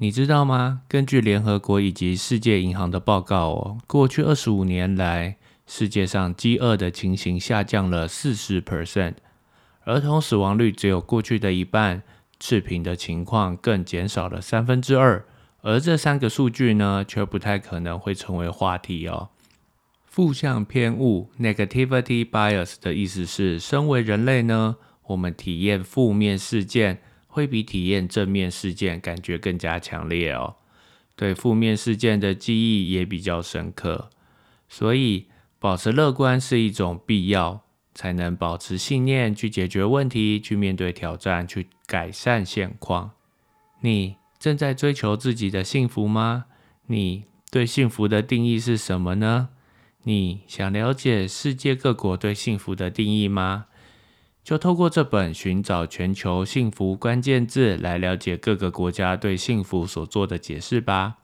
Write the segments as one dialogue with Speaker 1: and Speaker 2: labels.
Speaker 1: 你知道吗？根据联合国以及世界银行的报告哦，过去二十五年来，世界上饥饿的情形下降了四十 percent，儿童死亡率只有过去的一半，赤贫的情况更减少了三分之二。而这三个数据呢，却不太可能会成为话题哦。负向偏误 （negativity bias） 的意思是，身为人类呢，我们体验负面事件。会比体验正面事件感觉更加强烈哦，对负面事件的记忆也比较深刻，所以保持乐观是一种必要，才能保持信念去解决问题，去面对挑战，去改善现况。你正在追求自己的幸福吗？你对幸福的定义是什么呢？你想了解世界各国对幸福的定义吗？就透过这本《寻找全球幸福关键字》来了解各个国家对幸福所做的解释吧。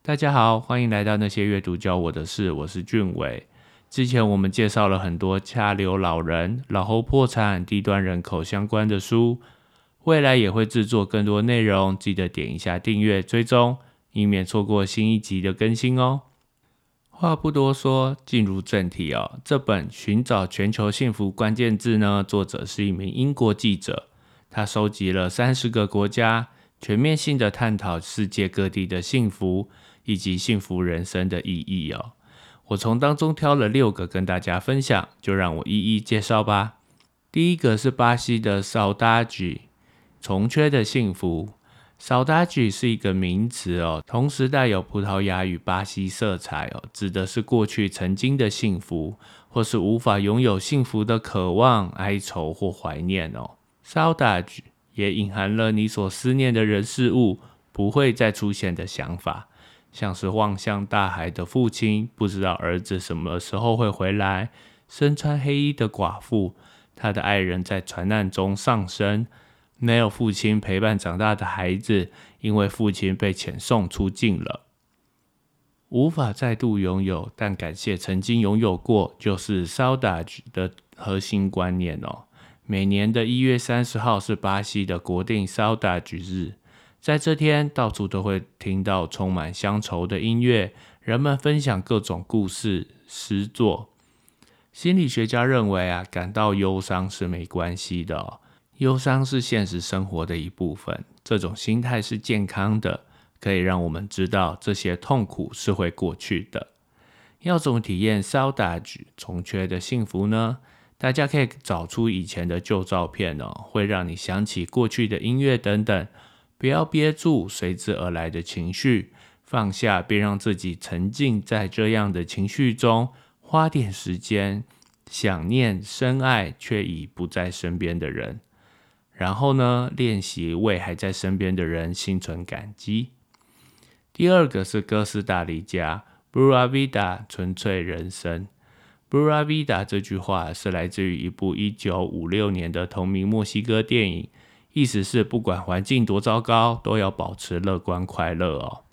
Speaker 1: 大家好，欢迎来到那些阅读教我的事，我是俊伟。之前我们介绍了很多下流老人、老后破产、低端人口相关的书，未来也会制作更多内容，记得点一下订阅追踪，以免错过新一集的更新哦。话不多说，进入正题哦。这本《寻找全球幸福关键字》呢，作者是一名英国记者，他收集了三十个国家，全面性的探讨世界各地的幸福以及幸福人生的意义哦。我从当中挑了六个跟大家分享，就让我一一介绍吧。第一个是巴西的 Saudade，重缺的幸福。Saudage 是一个名词哦，同时带有葡萄牙与巴西色彩哦，指的是过去曾经的幸福，或是无法拥有幸福的渴望、哀愁或怀念哦。Saudage 也隐含了你所思念的人事物不会再出现的想法，像是望向大海的父亲，不知道儿子什么时候会回来；身穿黑衣的寡妇，她的爱人在船难中丧生。没有父亲陪伴长大的孩子，因为父亲被遣送出境了，无法再度拥有，但感谢曾经拥有过，就是 Saudade 的核心观念哦。每年的一月三十号是巴西的国定 Saudade 日，在这天，到处都会听到充满乡愁的音乐，人们分享各种故事、诗作。心理学家认为啊，感到忧伤是没关系的。忧伤是现实生活的一部分，这种心态是健康的，可以让我们知道这些痛苦是会过去的。要怎么体验 Saudade 重缺的幸福呢？大家可以找出以前的旧照片哦，会让你想起过去的音乐等等。不要憋住随之而来的情绪，放下，并让自己沉浸在这样的情绪中，花点时间想念深爱却已不在身边的人。然后呢，练习为还在身边的人心存感激。第二个是哥斯达黎加 “Bura Vida” 纯粹人生。“Bura Vida” 这句话是来自于一部一九五六年的同名墨西哥电影，意思是不管环境多糟糕，都要保持乐观快乐哦。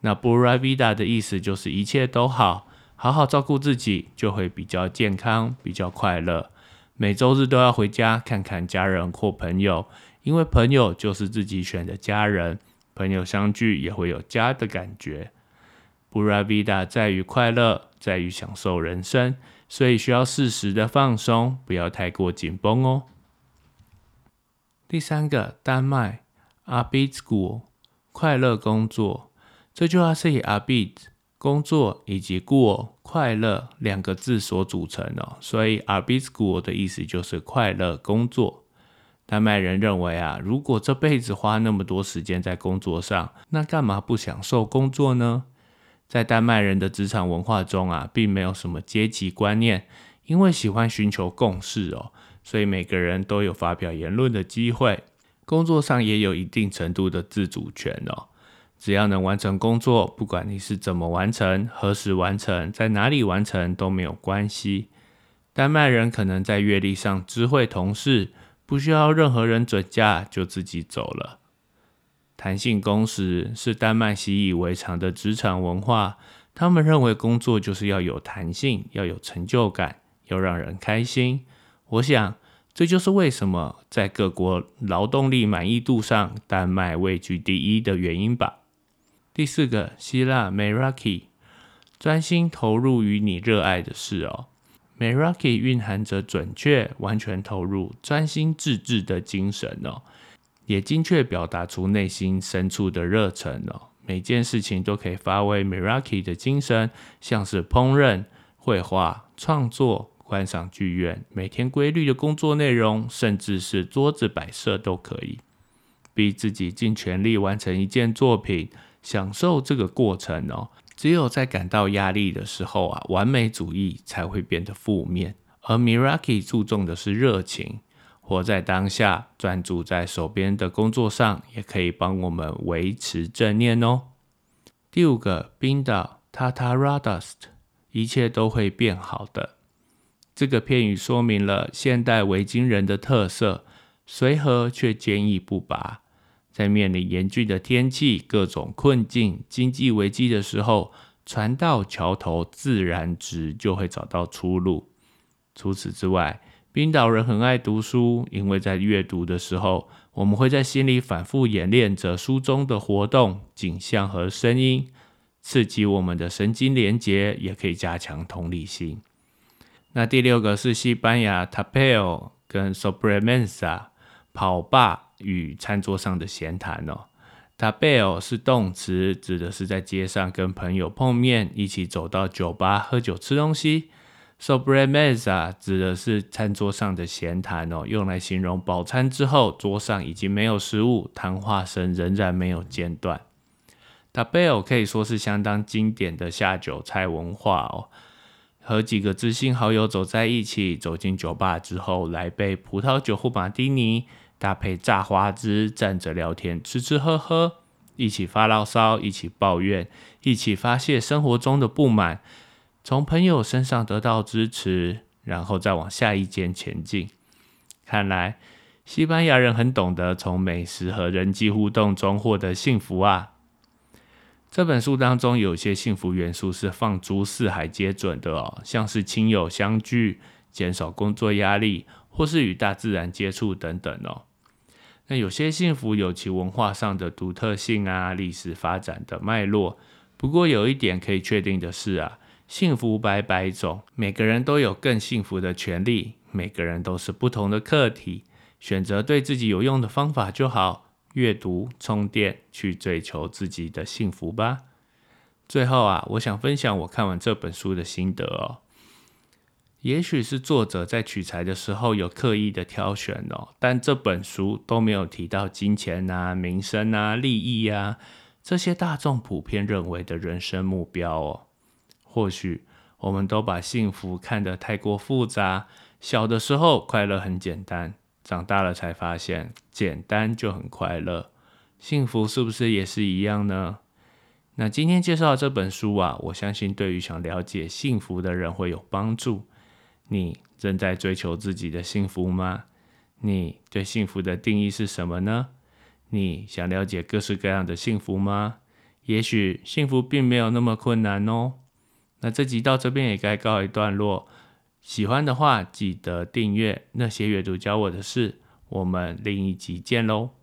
Speaker 1: 那 “Bura Vida” 的意思就是一切都好，好好照顾自己，就会比较健康，比较快乐。每周日都要回家看看家人或朋友，因为朋友就是自己选的家人，朋友相聚也会有家的感觉。布拉维达在于快乐，在于享受人生，所以需要适时的放松，不要太过紧绷哦。第三个，丹麦阿比 school 快乐工作，这句话是以阿比工作以及过快乐两个字所组成哦，所以 a r b i t s c h o o l 的意思就是快乐工作。丹麦人认为啊，如果这辈子花那么多时间在工作上，那干嘛不享受工作呢？在丹麦人的职场文化中啊，并没有什么阶级观念，因为喜欢寻求共识哦，所以每个人都有发表言论的机会，工作上也有一定程度的自主权哦。只要能完成工作，不管你是怎么完成、何时完成、在哪里完成都没有关系。丹麦人可能在阅历上知会同事，不需要任何人准假就自己走了。弹性工时是丹麦习以为常的职场文化，他们认为工作就是要有弹性，要有成就感，要让人开心。我想这就是为什么在各国劳动力满意度上，丹麦位居第一的原因吧。第四个，希腊 Meraki，专心投入于你热爱的事哦。Meraki 蕴含着准确、完全投入、专心致志的精神哦，也精确表达出内心深处的热忱哦。每件事情都可以发挥 Meraki 的精神，像是烹饪、绘画、创作、观赏剧院，每天规律的工作内容，甚至是桌子摆设都可以，逼自己尽全力完成一件作品，享受这个过程哦。只有在感到压力的时候啊，完美主义才会变得负面。而 Miraki 注重的是热情，活在当下，专注在手边的工作上，也可以帮我们维持正念哦。第五个，冰岛 Tataradust，一切都会变好的。这个片语说明了现代维京人的特色：随和却坚毅不拔。在面临严峻的天气、各种困境、经济危机的时候，船到桥头自然直，就会找到出路。除此之外，冰岛人很爱读书，因为在阅读的时候，我们会在心里反复演练着书中的活动、景象和声音，刺激我们的神经连结，也可以加强同理心。那第六个是西班牙 Tapeo 跟 Sobremesa 跑吧。与餐桌上的闲谈哦，tabel 是动词，指的是在街上跟朋友碰面，一起走到酒吧喝酒吃东西。sobremesa 指的是餐桌上的闲谈哦，用来形容饱餐之后桌上已经没有食物，谈话声仍然没有间断。tabel 可以说是相当经典的下酒菜文化哦，和几个知心好友走在一起，走进酒吧之后来杯葡萄酒或马丁尼。搭配炸花枝，站着聊天，吃吃喝喝，一起发牢骚，一起抱怨，一起发泄生活中的不满，从朋友身上得到支持，然后再往下一间前进。看来西班牙人很懂得从美食和人际互动中获得幸福啊！这本书当中有些幸福元素是放诸四海皆准的哦，像是亲友相聚、减少工作压力，或是与大自然接触等等哦。那有些幸福有其文化上的独特性啊，历史发展的脉络。不过有一点可以确定的是啊，幸福百百种，每个人都有更幸福的权利，每个人都是不同的课题，选择对自己有用的方法就好。阅读充电，去追求自己的幸福吧。最后啊，我想分享我看完这本书的心得哦。也许是作者在取材的时候有刻意的挑选哦，但这本书都没有提到金钱啊、名声啊、利益啊这些大众普遍认为的人生目标哦。或许我们都把幸福看得太过复杂，小的时候快乐很简单，长大了才发现简单就很快乐。幸福是不是也是一样呢？那今天介绍这本书啊，我相信对于想了解幸福的人会有帮助。你正在追求自己的幸福吗？你对幸福的定义是什么呢？你想了解各式各样的幸福吗？也许幸福并没有那么困难哦。那这集到这边也该告一段落。喜欢的话，记得订阅那些阅读教我的事。我们另一集见喽。